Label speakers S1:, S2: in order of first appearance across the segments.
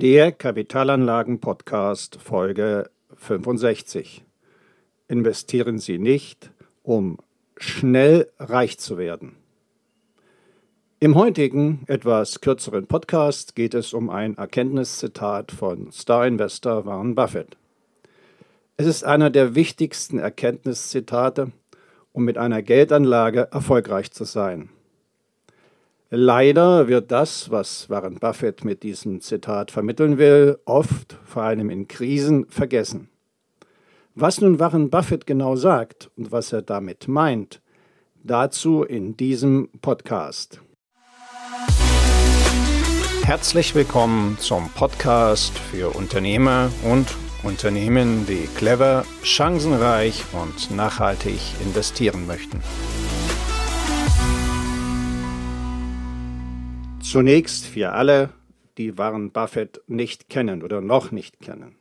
S1: Der Kapitalanlagen-Podcast Folge 65. Investieren Sie nicht, um schnell reich zu werden. Im heutigen, etwas kürzeren Podcast geht es um ein Erkenntniszitat von Star-Investor Warren Buffett. Es ist einer der wichtigsten Erkenntniszitate, um mit einer Geldanlage erfolgreich zu sein. Leider wird das, was Warren Buffett mit diesem Zitat vermitteln will, oft, vor allem in Krisen, vergessen. Was nun Warren Buffett genau sagt und was er damit meint, dazu in diesem Podcast. Herzlich willkommen zum Podcast für Unternehmer und Unternehmen, die clever, chancenreich und nachhaltig investieren möchten. Zunächst für alle, die Warren Buffett nicht kennen oder noch nicht kennen.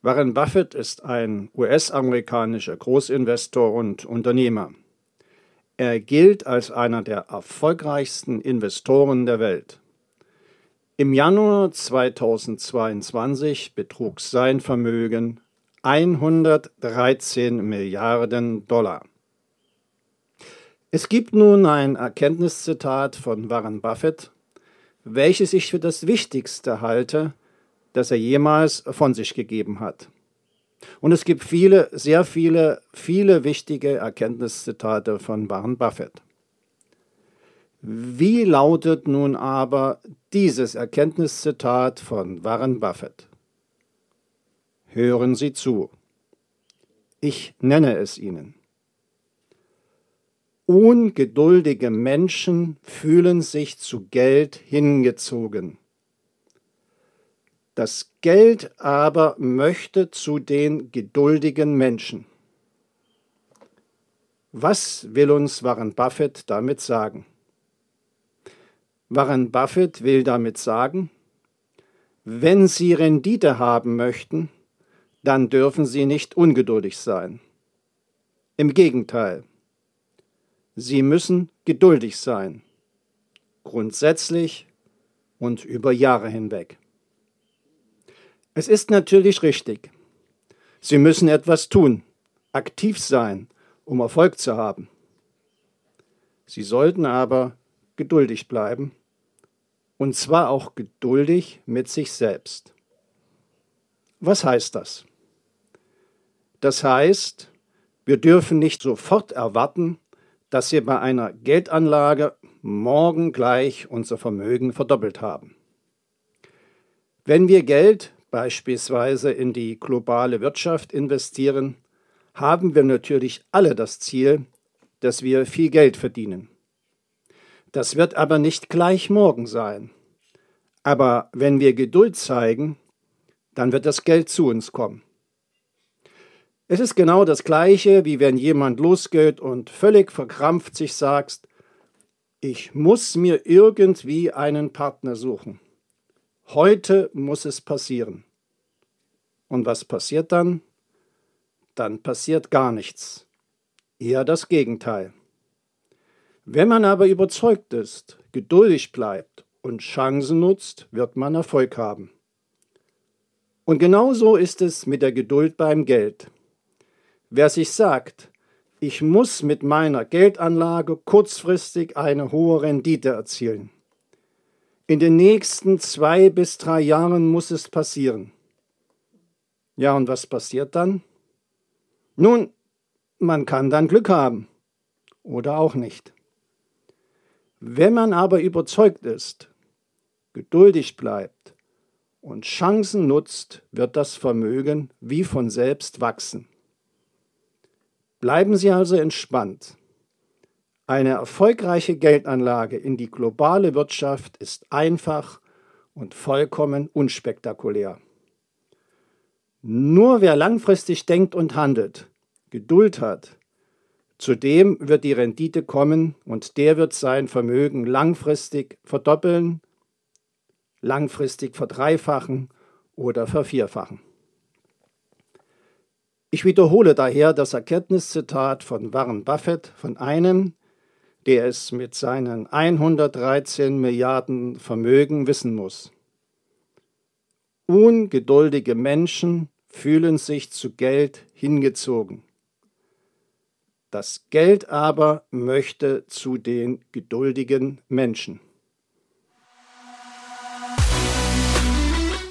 S1: Warren Buffett ist ein US-amerikanischer Großinvestor und Unternehmer. Er gilt als einer der erfolgreichsten Investoren der Welt. Im Januar 2022 betrug sein Vermögen 113 Milliarden Dollar. Es gibt nun ein Erkenntniszitat von Warren Buffett, welches ich für das Wichtigste halte, das er jemals von sich gegeben hat. Und es gibt viele, sehr viele, viele wichtige Erkenntniszitate von Warren Buffett. Wie lautet nun aber dieses Erkenntniszitat von Warren Buffett? Hören Sie zu. Ich nenne es Ihnen. Ungeduldige Menschen fühlen sich zu Geld hingezogen. Das Geld aber möchte zu den geduldigen Menschen. Was will uns Warren Buffett damit sagen? Warren Buffett will damit sagen, wenn Sie Rendite haben möchten, dann dürfen Sie nicht ungeduldig sein. Im Gegenteil, Sie müssen geduldig sein, grundsätzlich und über Jahre hinweg. Es ist natürlich richtig. Sie müssen etwas tun, aktiv sein, um Erfolg zu haben. Sie sollten aber geduldig bleiben, und zwar auch geduldig mit sich selbst. Was heißt das? Das heißt, wir dürfen nicht sofort erwarten, dass wir bei einer Geldanlage morgen gleich unser Vermögen verdoppelt haben. Wenn wir Geld beispielsweise in die globale Wirtschaft investieren, haben wir natürlich alle das Ziel, dass wir viel Geld verdienen. Das wird aber nicht gleich morgen sein. Aber wenn wir Geduld zeigen, dann wird das Geld zu uns kommen. Es ist genau das Gleiche, wie wenn jemand losgeht und völlig verkrampft sich sagt, ich muss mir irgendwie einen Partner suchen. Heute muss es passieren. Und was passiert dann? Dann passiert gar nichts. Eher das Gegenteil. Wenn man aber überzeugt ist, geduldig bleibt und Chancen nutzt, wird man Erfolg haben. Und genauso ist es mit der Geduld beim Geld. Wer sich sagt, ich muss mit meiner Geldanlage kurzfristig eine hohe Rendite erzielen. In den nächsten zwei bis drei Jahren muss es passieren. Ja, und was passiert dann? Nun, man kann dann Glück haben oder auch nicht. Wenn man aber überzeugt ist, geduldig bleibt und Chancen nutzt, wird das Vermögen wie von selbst wachsen. Bleiben Sie also entspannt. Eine erfolgreiche Geldanlage in die globale Wirtschaft ist einfach und vollkommen unspektakulär. Nur wer langfristig denkt und handelt, Geduld hat, zu dem wird die Rendite kommen und der wird sein Vermögen langfristig verdoppeln, langfristig verdreifachen oder vervierfachen. Ich wiederhole daher das Erkenntniszitat von Warren Buffett von einem, der es mit seinen 113 Milliarden Vermögen wissen muss. Ungeduldige Menschen fühlen sich zu Geld hingezogen. Das Geld aber möchte zu den geduldigen Menschen.